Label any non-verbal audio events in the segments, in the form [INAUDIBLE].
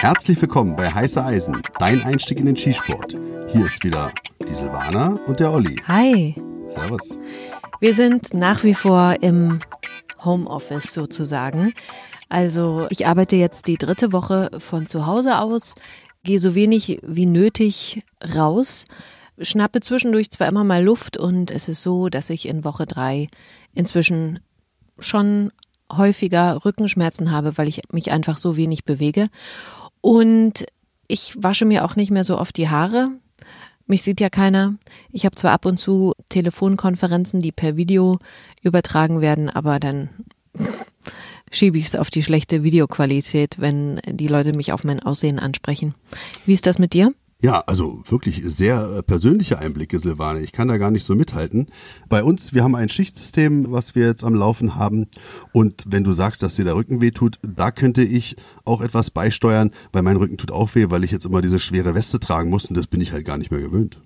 Herzlich willkommen bei Heiße Eisen, dein Einstieg in den Skisport. Hier ist wieder die Silvana und der Olli. Hi. Servus. Wir sind nach wie vor im Homeoffice sozusagen. Also ich arbeite jetzt die dritte Woche von zu Hause aus, gehe so wenig wie nötig raus, schnappe zwischendurch zwar immer mal Luft und es ist so, dass ich in Woche drei inzwischen schon häufiger Rückenschmerzen habe, weil ich mich einfach so wenig bewege. Und ich wasche mir auch nicht mehr so oft die Haare. Mich sieht ja keiner. Ich habe zwar ab und zu Telefonkonferenzen, die per Video übertragen werden, aber dann [LAUGHS] schiebe ich es auf die schlechte Videoqualität, wenn die Leute mich auf mein Aussehen ansprechen. Wie ist das mit dir? Ja, also wirklich sehr äh, persönliche Einblicke, Silvane. Ich kann da gar nicht so mithalten. Bei uns, wir haben ein Schichtsystem, was wir jetzt am Laufen haben. Und wenn du sagst, dass dir der Rücken weh tut, da könnte ich auch etwas beisteuern, weil mein Rücken tut auch weh, weil ich jetzt immer diese schwere Weste tragen muss und das bin ich halt gar nicht mehr gewöhnt.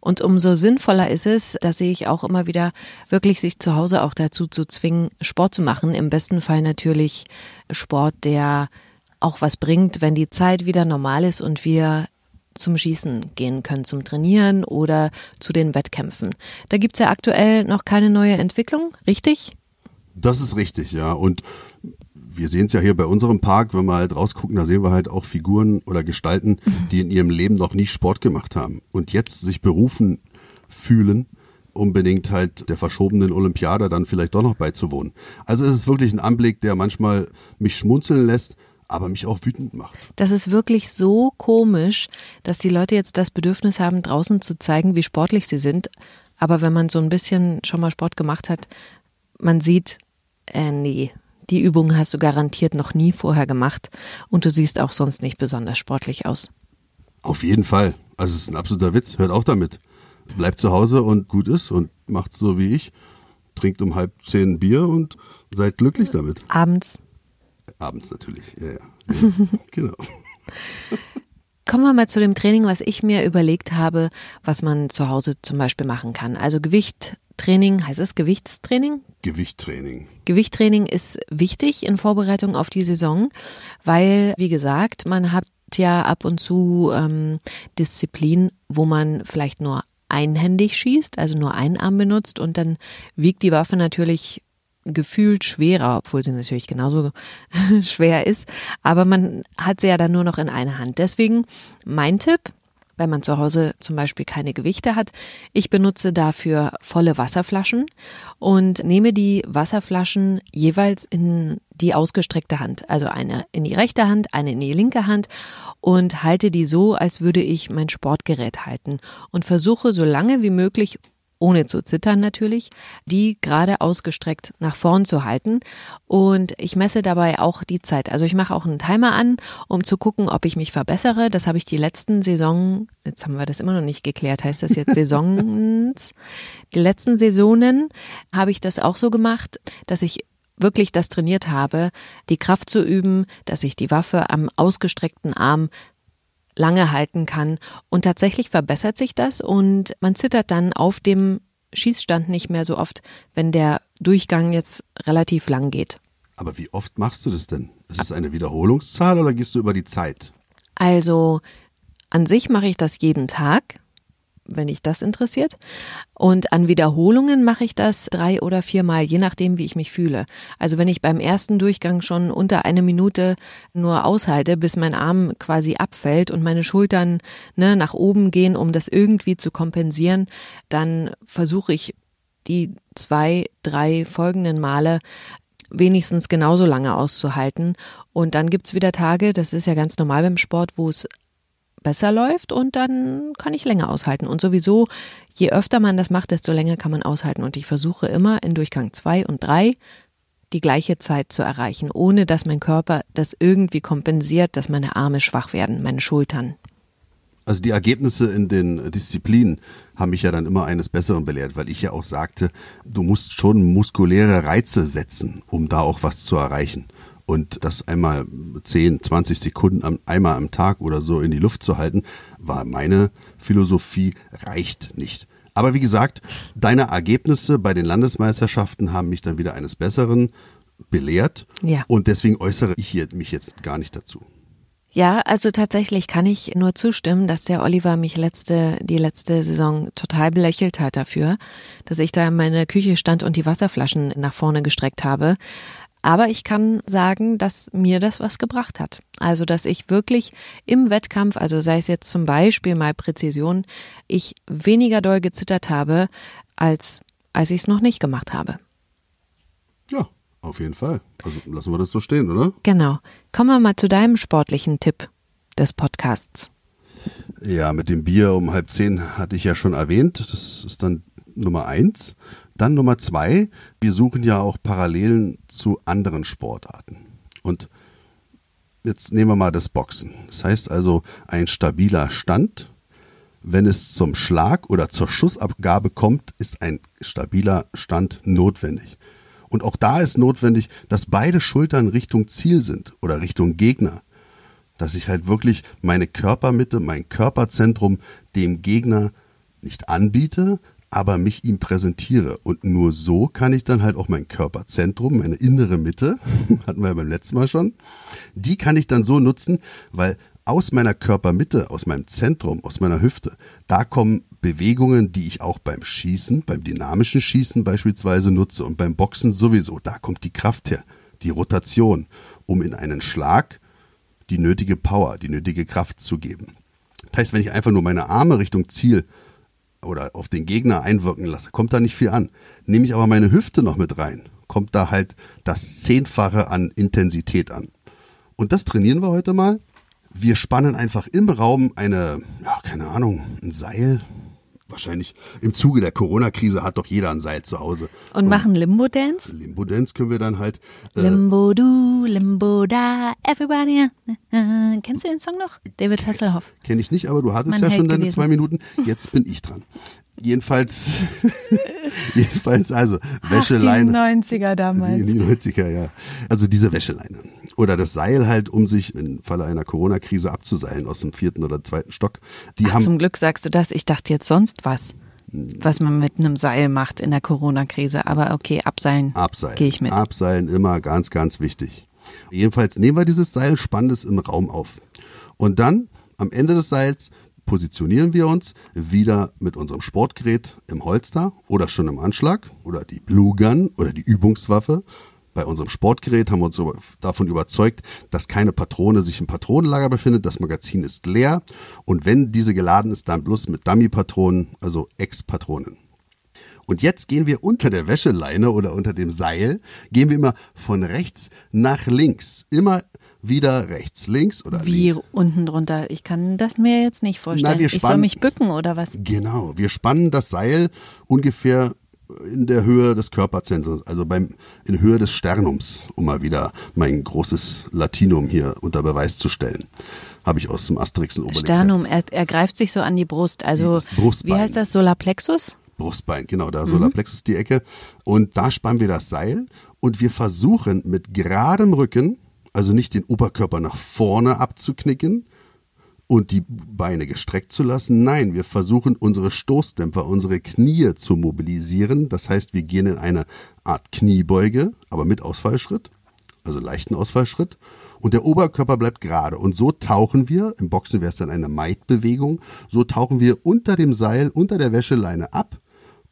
Und umso sinnvoller ist es, da sehe ich auch immer wieder, wirklich sich zu Hause auch dazu zu zwingen, Sport zu machen. Im besten Fall natürlich Sport, der auch was bringt, wenn die Zeit wieder normal ist und wir zum Schießen gehen können, zum Trainieren oder zu den Wettkämpfen. Da gibt es ja aktuell noch keine neue Entwicklung, richtig? Das ist richtig, ja. Und wir sehen es ja hier bei unserem Park, wenn wir halt rausgucken, da sehen wir halt auch Figuren oder Gestalten, [LAUGHS] die in ihrem Leben noch nie Sport gemacht haben und jetzt sich berufen fühlen, unbedingt halt der verschobenen Olympiade dann vielleicht doch noch beizuwohnen. Also es ist wirklich ein Anblick, der manchmal mich schmunzeln lässt, aber mich auch wütend macht. Das ist wirklich so komisch, dass die Leute jetzt das Bedürfnis haben, draußen zu zeigen, wie sportlich sie sind. Aber wenn man so ein bisschen schon mal Sport gemacht hat, man sieht, äh, nee, die Übung hast du garantiert noch nie vorher gemacht und du siehst auch sonst nicht besonders sportlich aus. Auf jeden Fall. Also es ist ein absoluter Witz. Hört auch damit. Bleibt zu Hause und gut ist und macht so wie ich. Trinkt um halb zehn Bier und seid glücklich damit. Abends Abends natürlich, ja, ja. [LAUGHS] genau. Kommen wir mal zu dem Training, was ich mir überlegt habe, was man zu Hause zum Beispiel machen kann. Also Gewichttraining, heißt es Gewichtstraining? Gewichttraining. Gewichttraining ist wichtig in Vorbereitung auf die Saison, weil, wie gesagt, man hat ja ab und zu ähm, Disziplin, wo man vielleicht nur einhändig schießt, also nur einen Arm benutzt und dann wiegt die Waffe natürlich gefühlt schwerer, obwohl sie natürlich genauso [LAUGHS] schwer ist. Aber man hat sie ja dann nur noch in einer Hand. Deswegen mein Tipp, wenn man zu Hause zum Beispiel keine Gewichte hat, ich benutze dafür volle Wasserflaschen und nehme die Wasserflaschen jeweils in die ausgestreckte Hand. Also eine in die rechte Hand, eine in die linke Hand und halte die so, als würde ich mein Sportgerät halten und versuche so lange wie möglich ohne zu zittern natürlich, die gerade ausgestreckt nach vorn zu halten. Und ich messe dabei auch die Zeit. Also ich mache auch einen Timer an, um zu gucken, ob ich mich verbessere. Das habe ich die letzten Saison, jetzt haben wir das immer noch nicht geklärt, heißt das jetzt Saisons? [LAUGHS] die letzten Saisonen habe ich das auch so gemacht, dass ich wirklich das trainiert habe, die Kraft zu üben, dass ich die Waffe am ausgestreckten Arm lange halten kann. Und tatsächlich verbessert sich das und man zittert dann auf dem Schießstand nicht mehr so oft, wenn der Durchgang jetzt relativ lang geht. Aber wie oft machst du das denn? Ist es eine Wiederholungszahl oder gehst du über die Zeit? Also an sich mache ich das jeden Tag wenn dich das interessiert. Und an Wiederholungen mache ich das drei oder viermal, je nachdem, wie ich mich fühle. Also wenn ich beim ersten Durchgang schon unter eine Minute nur aushalte, bis mein Arm quasi abfällt und meine Schultern ne, nach oben gehen, um das irgendwie zu kompensieren, dann versuche ich die zwei, drei folgenden Male wenigstens genauso lange auszuhalten. Und dann gibt's wieder Tage, das ist ja ganz normal beim Sport, wo es besser läuft und dann kann ich länger aushalten. Und sowieso, je öfter man das macht, desto länger kann man aushalten. Und ich versuche immer in Durchgang zwei und drei die gleiche Zeit zu erreichen, ohne dass mein Körper das irgendwie kompensiert, dass meine Arme schwach werden, meine Schultern. Also die Ergebnisse in den Disziplinen haben mich ja dann immer eines Besseren belehrt, weil ich ja auch sagte, du musst schon muskuläre Reize setzen, um da auch was zu erreichen. Und das einmal 10, 20 Sekunden einmal am Tag oder so in die Luft zu halten, war meine Philosophie, reicht nicht. Aber wie gesagt, deine Ergebnisse bei den Landesmeisterschaften haben mich dann wieder eines Besseren belehrt. Ja. Und deswegen äußere ich mich jetzt gar nicht dazu. Ja, also tatsächlich kann ich nur zustimmen, dass der Oliver mich letzte, die letzte Saison total belächelt hat dafür, dass ich da in meiner Küche stand und die Wasserflaschen nach vorne gestreckt habe. Aber ich kann sagen, dass mir das was gebracht hat. Also, dass ich wirklich im Wettkampf, also sei es jetzt zum Beispiel mal Präzision, ich weniger doll gezittert habe, als als ich es noch nicht gemacht habe. Ja, auf jeden Fall. Also lassen wir das so stehen, oder? Genau. Kommen wir mal zu deinem sportlichen Tipp des Podcasts. Ja, mit dem Bier um halb zehn hatte ich ja schon erwähnt. Das ist dann Nummer eins. Dann Nummer zwei, wir suchen ja auch Parallelen zu anderen Sportarten. Und jetzt nehmen wir mal das Boxen. Das heißt also ein stabiler Stand. Wenn es zum Schlag oder zur Schussabgabe kommt, ist ein stabiler Stand notwendig. Und auch da ist notwendig, dass beide Schultern Richtung Ziel sind oder Richtung Gegner. Dass ich halt wirklich meine Körpermitte, mein Körperzentrum dem Gegner nicht anbiete, aber mich ihm präsentiere. Und nur so kann ich dann halt auch mein Körperzentrum, meine innere Mitte, [LAUGHS] hatten wir ja beim letzten Mal schon, die kann ich dann so nutzen, weil aus meiner Körpermitte, aus meinem Zentrum, aus meiner Hüfte, da kommen Bewegungen, die ich auch beim Schießen, beim dynamischen Schießen beispielsweise nutze und beim Boxen sowieso. Da kommt die Kraft her, die Rotation, um in einen Schlag die nötige Power, die nötige Kraft zu geben. Das heißt, wenn ich einfach nur meine Arme Richtung Ziel oder auf den Gegner einwirken lasse, kommt da nicht viel an. Nehme ich aber meine Hüfte noch mit rein, kommt da halt das Zehnfache an Intensität an. Und das trainieren wir heute mal. Wir spannen einfach im Raum eine, ja, keine Ahnung, ein Seil, wahrscheinlich im Zuge der Corona-Krise hat doch jeder ein Seil zu Hause. Und, und machen Limbo-Dance? Limbo-Dance können wir dann halt. Äh, Limbo du, Limbo da, everybody. Äh, kennst du den Song noch? David Hasselhoff. Kenn ich nicht, aber du hattest mein ja schon deine gewesen. zwei Minuten. Jetzt bin ich dran. Jedenfalls, [LAUGHS] jedenfalls also Wäscheleine. Ach, die 90er damals. Die, die 90er, ja. Also diese Wäscheleine. Oder das Seil halt, um sich im Falle einer Corona-Krise abzuseilen aus dem vierten oder zweiten Stock. Die Ach, haben, zum Glück sagst du das. Ich dachte jetzt sonst was was man mit einem Seil macht in der Corona-Krise. Aber okay, abseilen. Abseilen. Gehe ich mit. Abseilen immer ganz, ganz wichtig. Jedenfalls nehmen wir dieses Seil, spannen es im Raum auf. Und dann am Ende des Seils positionieren wir uns wieder mit unserem Sportgerät im Holster oder schon im Anschlag oder die Blue Gun oder die Übungswaffe. Bei unserem Sportgerät haben wir uns davon überzeugt, dass keine Patrone sich im Patronenlager befindet. Das Magazin ist leer und wenn diese geladen ist, dann bloß mit Dummy-Patronen, also Ex-Patronen. Und jetzt gehen wir unter der Wäscheleine oder unter dem Seil, gehen wir immer von rechts nach links. Immer wieder rechts, links oder Wie links. unten drunter? Ich kann das mir jetzt nicht vorstellen. Na, ich soll mich bücken oder was? Genau, wir spannen das Seil ungefähr in der Höhe des Körperzentrums, also beim, in Höhe des Sternums, um mal wieder mein großes Latinum hier unter Beweis zu stellen. Habe ich aus dem Asterix und Obelix. Sternum, er, er greift sich so an die Brust. Also, wie heißt das, Solarplexus? Brustbein, genau, da mhm. Solarplexus die Ecke. Und da spannen wir das Seil und wir versuchen mit geradem Rücken also nicht den Oberkörper nach vorne abzuknicken und die Beine gestreckt zu lassen. Nein, wir versuchen unsere Stoßdämpfer, unsere Knie zu mobilisieren. Das heißt, wir gehen in eine Art Kniebeuge, aber mit Ausfallschritt, also leichten Ausfallschritt. Und der Oberkörper bleibt gerade. Und so tauchen wir, im Boxen wäre es dann eine Maid-Bewegung, so tauchen wir unter dem Seil, unter der Wäscheleine ab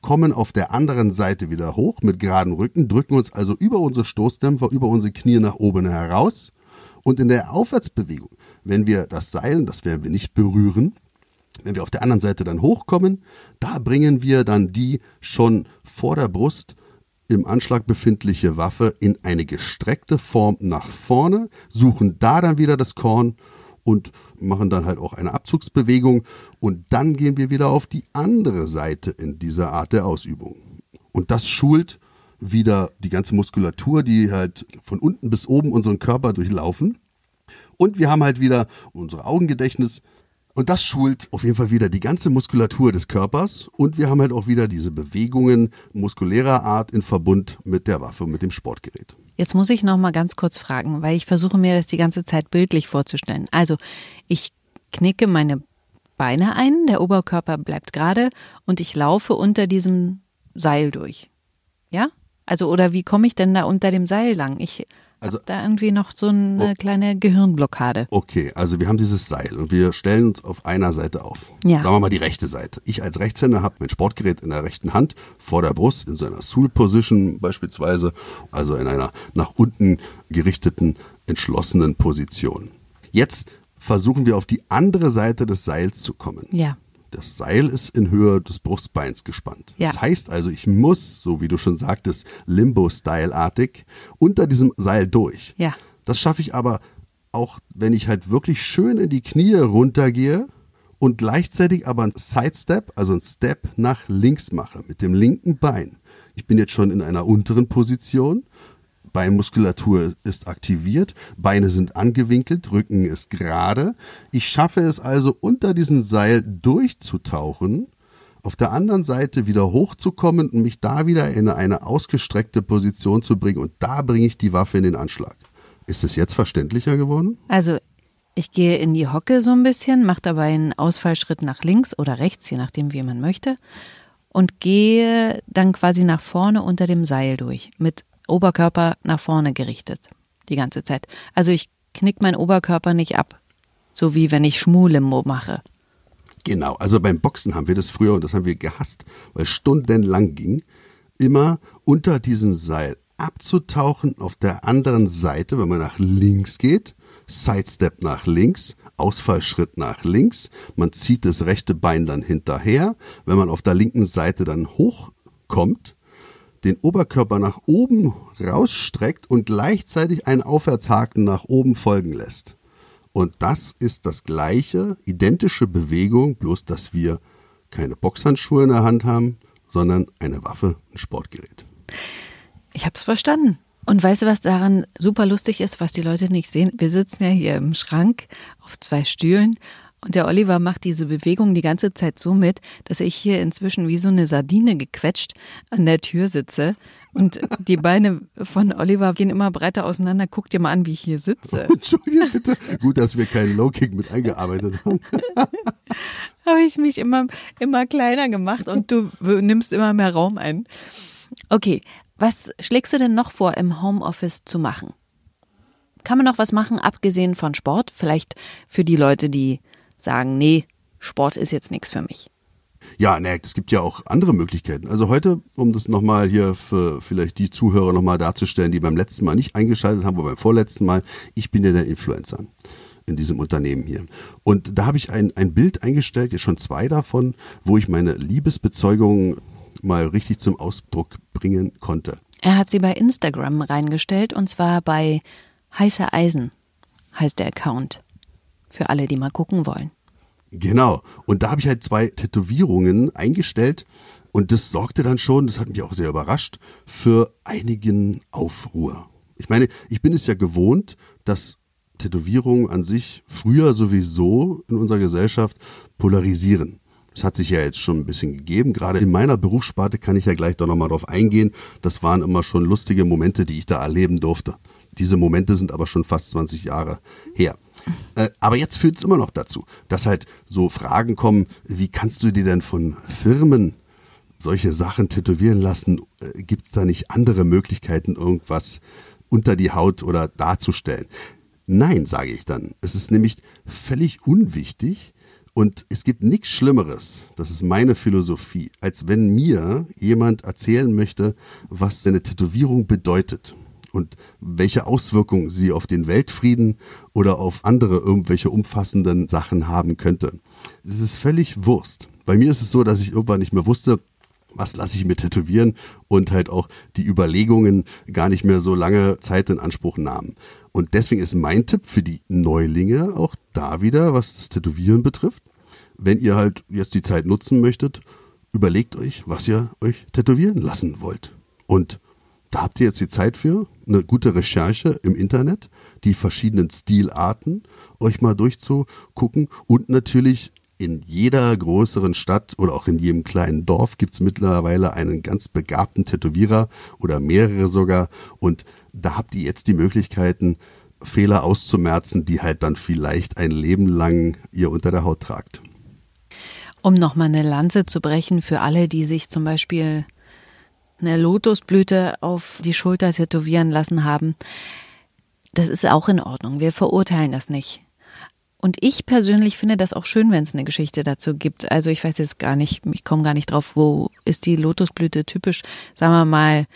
kommen auf der anderen Seite wieder hoch mit geraden Rücken, drücken uns also über unsere Stoßdämpfer, über unsere Knie nach oben heraus. Und in der Aufwärtsbewegung, wenn wir das Seil, das werden wir nicht berühren, wenn wir auf der anderen Seite dann hochkommen, da bringen wir dann die schon vor der Brust im Anschlag befindliche Waffe in eine gestreckte Form nach vorne, suchen da dann wieder das Korn und machen dann halt auch eine Abzugsbewegung und dann gehen wir wieder auf die andere Seite in dieser Art der Ausübung. Und das schult wieder die ganze Muskulatur, die halt von unten bis oben unseren Körper durchlaufen. Und wir haben halt wieder unser Augengedächtnis, und das schult auf jeden Fall wieder die ganze Muskulatur des Körpers und wir haben halt auch wieder diese Bewegungen muskulärer Art in Verbund mit der Waffe, mit dem Sportgerät. Jetzt muss ich noch mal ganz kurz fragen, weil ich versuche mir das die ganze Zeit bildlich vorzustellen. Also, ich knicke meine Beine ein, der Oberkörper bleibt gerade und ich laufe unter diesem Seil durch. Ja? Also, oder wie komme ich denn da unter dem Seil lang? Ich also da irgendwie noch so eine oh, kleine Gehirnblockade. Okay, also wir haben dieses Seil und wir stellen uns auf einer Seite auf. Ja. Sagen wir mal die rechte Seite. Ich als Rechtshänder habe mein Sportgerät in der rechten Hand vor der Brust in so einer Soul Position beispielsweise, also in einer nach unten gerichteten, entschlossenen Position. Jetzt versuchen wir auf die andere Seite des Seils zu kommen. Ja. Das Seil ist in Höhe des Brustbeins gespannt. Ja. Das heißt also, ich muss, so wie du schon sagtest, Limbo-Style-artig unter diesem Seil durch. Ja. Das schaffe ich aber auch, wenn ich halt wirklich schön in die Knie runtergehe und gleichzeitig aber ein Sidestep, also ein Step nach links mache mit dem linken Bein. Ich bin jetzt schon in einer unteren Position Beinmuskulatur ist aktiviert, Beine sind angewinkelt, Rücken ist gerade. Ich schaffe es also unter diesem Seil durchzutauchen, auf der anderen Seite wieder hochzukommen und mich da wieder in eine ausgestreckte Position zu bringen und da bringe ich die Waffe in den Anschlag. Ist es jetzt verständlicher geworden? Also ich gehe in die Hocke so ein bisschen, mache dabei einen Ausfallschritt nach links oder rechts, je nachdem, wie man möchte, und gehe dann quasi nach vorne unter dem Seil durch mit Oberkörper nach vorne gerichtet. Die ganze Zeit. Also ich knick meinen Oberkörper nicht ab. So wie wenn ich Schmulimbo mache. Genau, also beim Boxen haben wir das früher und das haben wir gehasst, weil stundenlang ging, immer unter diesem Seil abzutauchen auf der anderen Seite, wenn man nach links geht, Sidestep nach links, Ausfallschritt nach links, man zieht das rechte Bein dann hinterher, wenn man auf der linken Seite dann hochkommt, den Oberkörper nach oben rausstreckt und gleichzeitig einen Aufwärtshaken nach oben folgen lässt. Und das ist das gleiche, identische Bewegung, bloß dass wir keine Boxhandschuhe in der Hand haben, sondern eine Waffe, ein Sportgerät. Ich habe es verstanden. Und weißt du, was daran super lustig ist, was die Leute nicht sehen? Wir sitzen ja hier im Schrank auf zwei Stühlen und der Oliver macht diese Bewegung die ganze Zeit so mit, dass ich hier inzwischen wie so eine Sardine gequetscht an der Tür sitze. Und die Beine von Oliver gehen immer breiter auseinander. Guck dir mal an, wie ich hier sitze. [LAUGHS] Entschuldige bitte. Gut, dass wir keinen Low-Kick mit eingearbeitet haben. [LAUGHS] Habe ich mich immer, immer kleiner gemacht und du nimmst immer mehr Raum ein. Okay, was schlägst du denn noch vor, im Homeoffice zu machen? Kann man noch was machen, abgesehen von Sport? Vielleicht für die Leute, die sagen, nee, Sport ist jetzt nichts für mich. Ja, ne, es gibt ja auch andere Möglichkeiten. Also heute, um das nochmal hier für vielleicht die Zuhörer nochmal darzustellen, die beim letzten Mal nicht eingeschaltet haben, aber beim vorletzten Mal, ich bin ja der Influencer in diesem Unternehmen hier. Und da habe ich ein, ein Bild eingestellt, jetzt schon zwei davon, wo ich meine Liebesbezeugung mal richtig zum Ausdruck bringen konnte. Er hat sie bei Instagram reingestellt und zwar bei Heiße Eisen heißt der Account. Für alle, die mal gucken wollen. Genau. Und da habe ich halt zwei Tätowierungen eingestellt und das sorgte dann schon, das hat mich auch sehr überrascht, für einigen Aufruhr. Ich meine, ich bin es ja gewohnt, dass Tätowierungen an sich früher sowieso in unserer Gesellschaft polarisieren. Das hat sich ja jetzt schon ein bisschen gegeben. Gerade in meiner Berufssparte kann ich ja gleich doch nochmal drauf eingehen. Das waren immer schon lustige Momente, die ich da erleben durfte. Diese Momente sind aber schon fast 20 Jahre her. Äh, aber jetzt führt es immer noch dazu, dass halt so Fragen kommen, wie kannst du dir denn von Firmen solche Sachen tätowieren lassen? Äh, Gibt es da nicht andere Möglichkeiten, irgendwas unter die Haut oder darzustellen? Nein, sage ich dann. Es ist nämlich völlig unwichtig und es gibt nichts Schlimmeres, das ist meine Philosophie, als wenn mir jemand erzählen möchte, was seine Tätowierung bedeutet und welche Auswirkungen sie auf den Weltfrieden oder auf andere irgendwelche umfassenden Sachen haben könnte. Es ist völlig Wurst. Bei mir ist es so, dass ich irgendwann nicht mehr wusste, was lasse ich mir tätowieren und halt auch die Überlegungen gar nicht mehr so lange Zeit in Anspruch nahmen. Und deswegen ist mein Tipp für die Neulinge auch da wieder, was das Tätowieren betrifft. Wenn ihr halt jetzt die Zeit nutzen möchtet, überlegt euch, was ihr euch tätowieren lassen wollt. Und da habt ihr jetzt die Zeit für, eine gute Recherche im Internet, die verschiedenen Stilarten euch mal durchzugucken und natürlich in jeder größeren Stadt oder auch in jedem kleinen Dorf gibt es mittlerweile einen ganz begabten Tätowierer oder mehrere sogar. Und da habt ihr jetzt die Möglichkeiten, Fehler auszumerzen, die halt dann vielleicht ein Leben lang ihr unter der Haut tragt. Um nochmal eine Lanze zu brechen für alle, die sich zum Beispiel eine Lotusblüte auf die Schulter tätowieren lassen haben. Das ist auch in Ordnung. Wir verurteilen das nicht. Und ich persönlich finde das auch schön, wenn es eine Geschichte dazu gibt. Also ich weiß jetzt gar nicht, ich komme gar nicht drauf, wo ist die Lotusblüte typisch. Sagen wir mal,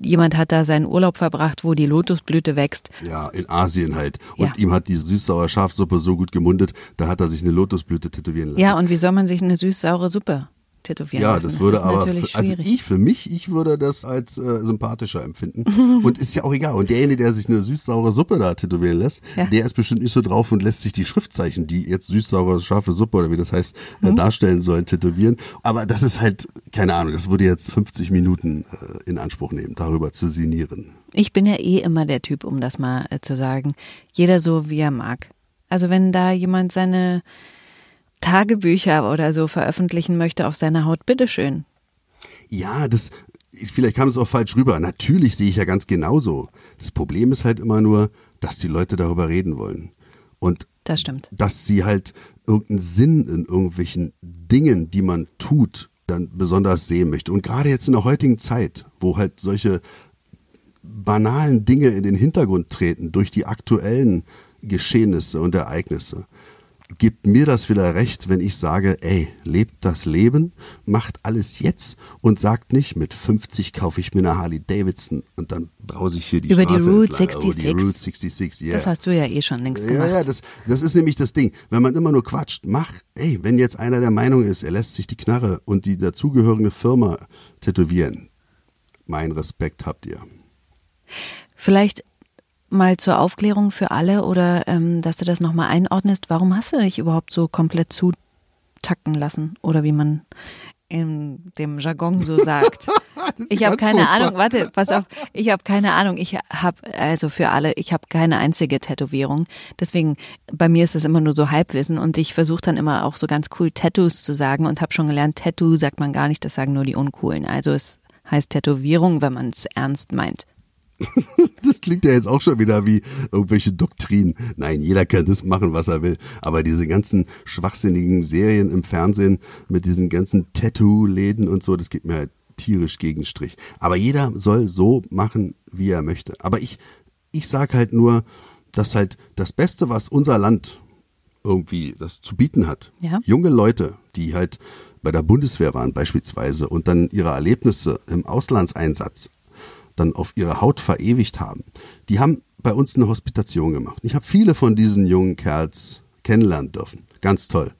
jemand hat da seinen Urlaub verbracht, wo die Lotusblüte wächst. Ja, in Asien halt. Und Ja. ihm hat die süß-saure Schafsuppe so gut gemundet, da hat er sich eine Lotusblüte tätowieren lassen. Ja, und wie soll man sich eine süß-saure Suppe tätowieren Ja, lassen? das würde ist aber, natürlich für, also ich für mich, ich würde das als äh, sympathischer empfinden. [LAUGHS] und ist ja auch egal. Und derjenige, der sich eine süß-saure Suppe da tätowieren lässt, Ja. der ist bestimmt nicht so drauf und lässt sich die Schriftzeichen, die jetzt süß-saure scharfe Suppe oder wie das heißt, Mhm. äh, darstellen sollen, tätowieren. Aber das ist halt, keine Ahnung, das würde jetzt 50 Minuten äh, in Anspruch nehmen, darüber zu sinnieren. Ich bin ja eh immer der Typ, um das mal äh, zu sagen. Jeder so, wie er mag. Also wenn da jemand seine Tagebücher oder so veröffentlichen möchte auf seiner Haut, bitteschön. Ja, das, vielleicht kam es auch falsch rüber. Natürlich sehe ich ja ganz genauso. Das Problem ist halt immer nur, dass die Leute darüber reden wollen. Und Das stimmt. dass sie halt irgendeinen Sinn in irgendwelchen Dingen, die man tut, dann besonders sehen möchte. Und gerade jetzt in der heutigen Zeit, wo halt solche banalen Dinge in den Hintergrund treten durch die aktuellen Geschehnisse und Ereignisse, gibt mir das wieder recht, wenn ich sage, ey, lebt das Leben, macht alles jetzt und sagt nicht, mit 50 kaufe ich mir eine Harley Davidson und dann brause ich hier die Über die Straße Route entlang, über 66. die Route 66, yeah. Das hast du ja eh schon längst Ja, gemacht. ja, das, das ist nämlich das Ding. Wenn man immer nur quatscht, mach, ey, wenn jetzt einer der Meinung ist, er lässt sich die Knarre und die dazugehörige Firma tätowieren, mein Respekt habt ihr. Vielleicht mal zur Aufklärung für alle oder ähm, dass du das nochmal einordnest. Warum hast du dich überhaupt so komplett zutacken lassen? Oder wie man in dem Jargon so sagt. [LAUGHS] Ich habe keine furchtbar. Ahnung, warte, pass auf, ich habe keine Ahnung. Ich habe, also für alle, ich habe keine einzige Tätowierung. Deswegen, bei mir ist das immer nur so Halbwissen und ich versuche dann immer auch so ganz cool Tattoos zu sagen und habe schon gelernt, Tattoo sagt man gar nicht, das sagen nur die Uncoolen. Also es heißt Tätowierung, wenn man es ernst meint. [LAUGHS] Das klingt ja jetzt auch schon wieder wie irgendwelche Doktrinen. Nein, jeder kann das machen, was er will. Aber diese ganzen schwachsinnigen Serien im Fernsehen mit diesen ganzen Tattoo-Läden und so, das geht mir halt tierisch gegen Strich. Aber jeder soll so machen, wie er möchte. Aber ich, ich sag halt nur, dass halt das Beste, was unser Land irgendwie das zu bieten hat. Ja. Junge Leute, die halt bei der Bundeswehr waren beispielsweise und dann ihre Erlebnisse im Auslandseinsatz dann auf ihre Haut verewigt haben, die haben bei uns eine Hospitation gemacht. Ich habe viele von diesen jungen Kerls kennenlernen dürfen. Ganz toll.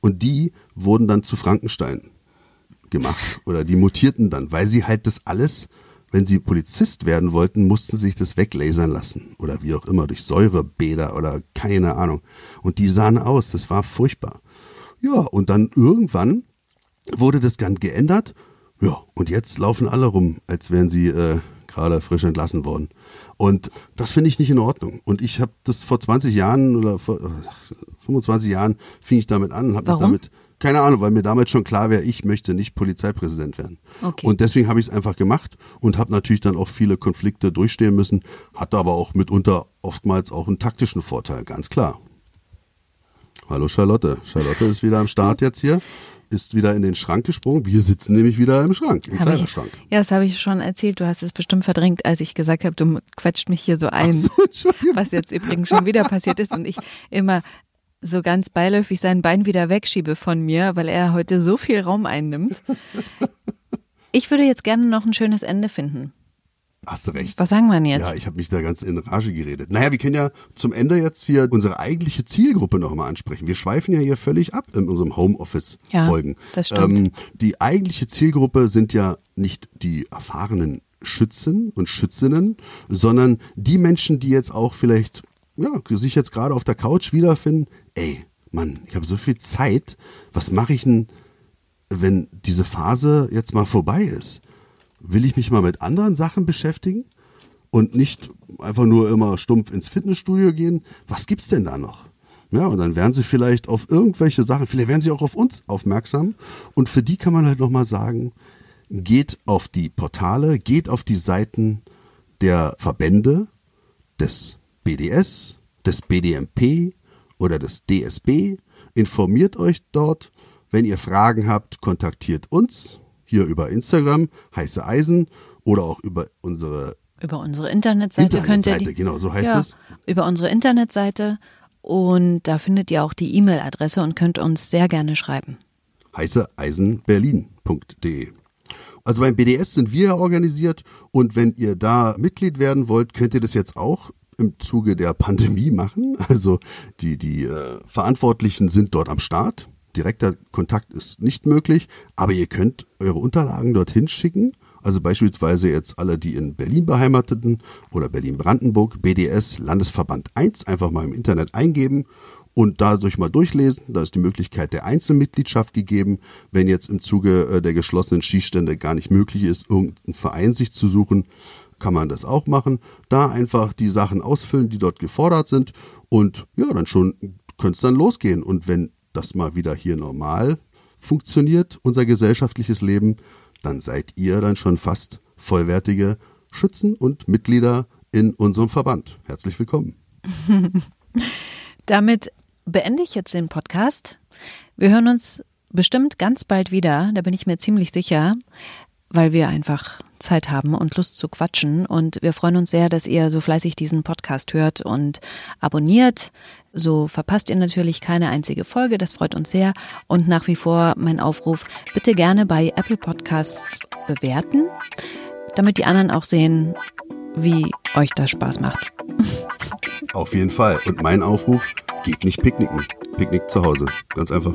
Und die wurden dann zu Frankenstein gemacht oder die mutierten dann, weil sie halt das alles, wenn sie Polizist werden wollten, mussten sich das weglasern lassen oder wie auch immer, durch Säurebäder oder keine Ahnung. Und die sahen aus, das war furchtbar. Ja, und dann irgendwann wurde das dann geändert. Ja, und jetzt laufen alle rum, als wären sie äh, gerade frisch entlassen worden. Und das finde ich nicht in Ordnung. Und ich habe das vor 20 Jahren oder vor ach, 25 Jahren fing ich damit an, habe mich damit keine Ahnung, weil mir damals schon klar wäre, ich möchte nicht Polizeipräsident werden. Okay. Und deswegen habe ich es einfach gemacht und habe natürlich dann auch viele Konflikte durchstehen müssen, hatte aber auch mitunter oftmals auch einen taktischen Vorteil, ganz klar. Hallo Charlotte. Charlotte ist wieder am Start jetzt hier, ist wieder in den Schrank gesprungen. Wir sitzen nämlich wieder im Schrank, im Hab ich, Kleiderschrank. ja, das habe ich schon erzählt. Du hast es bestimmt verdrängt, als ich gesagt habe, du quetscht mich hier so ein. So, was jetzt übrigens schon wieder passiert ist und ich immer so ganz beiläufig sein Bein wieder wegschiebe von mir, weil er heute so viel Raum einnimmt. Ich würde jetzt gerne noch ein schönes Ende finden. Hast du recht. Was sagen wir denn jetzt? Ja, ich habe mich da ganz in Rage geredet. Naja, wir können ja zum Ende jetzt hier unsere eigentliche Zielgruppe nochmal ansprechen. Wir schweifen ja hier völlig ab in unserem Homeoffice-Folgen. Ja, das stimmt. Ähm, die eigentliche Zielgruppe sind ja nicht die erfahrenen Schützen und Schützinnen, sondern die Menschen, die jetzt auch vielleicht ja, sich jetzt gerade auf der Couch wiederfinden. Ey, Mann, ich habe so viel Zeit. Was mache ich denn, wenn diese Phase jetzt mal vorbei ist? Will ich mich mal mit anderen Sachen beschäftigen und nicht einfach nur immer stumpf ins Fitnessstudio gehen? Was gibt's denn da noch? Ja, und dann werden sie vielleicht auf irgendwelche Sachen, vielleicht werden sie auch auf uns aufmerksam. Und für die kann man halt nochmal sagen, geht auf die Portale, geht auf die Seiten der Verbände des BDS, des BDMP oder des DSB. Informiert euch dort. Wenn ihr Fragen habt, kontaktiert uns hier über Instagram, heiße Eisen oder auch über unsere Über unsere Internetseite, könnt ihr Internetseite, die, genau, so heißt ja, es. über unsere Internetseite und da findet ihr auch die E-Mail-Adresse und könnt uns sehr gerne schreiben. heißeeisenberlin.de. Also beim BDS sind wir ja organisiert und wenn ihr da Mitglied werden wollt, könnt ihr das jetzt auch im Zuge der Pandemie machen. Also die, die äh, Verantwortlichen sind dort am Start. Direkter Kontakt ist nicht möglich, aber ihr könnt eure Unterlagen dorthin schicken. Also beispielsweise jetzt alle, die in Berlin beheimateten oder Berlin-Brandenburg, BDS, Landesverband 1, einfach mal im Internet eingeben und dadurch mal durchlesen. Da ist die Möglichkeit der Einzelmitgliedschaft gegeben. Wenn jetzt im Zuge äh, der geschlossenen Schießstände gar nicht möglich ist, irgendeinen Verein sich zu suchen, kann man das auch machen. Da einfach die Sachen ausfüllen, die dort gefordert sind und ja, dann schon könnte es dann losgehen. Und wenn das mal wieder hier normal funktioniert, unser gesellschaftliches Leben, dann seid ihr dann schon fast vollwertige Schützen und Mitglieder in unserem Verband. Herzlich willkommen. [LAUGHS] Damit beende ich jetzt den Podcast. Wir hören uns bestimmt ganz bald wieder, da bin ich mir ziemlich sicher, weil wir einfach Zeit haben und Lust zu quatschen. Und wir freuen uns sehr, dass ihr so fleißig diesen Podcast hört und abonniert. So verpasst ihr natürlich keine einzige Folge. Das freut uns sehr. Und nach wie vor mein Aufruf, bitte gerne bei Apple Podcasts bewerten, damit die anderen auch sehen, wie euch das Spaß macht. Auf jeden Fall. Und mein Aufruf, geht nicht picknicken. Picknick zu Hause. Ganz einfach.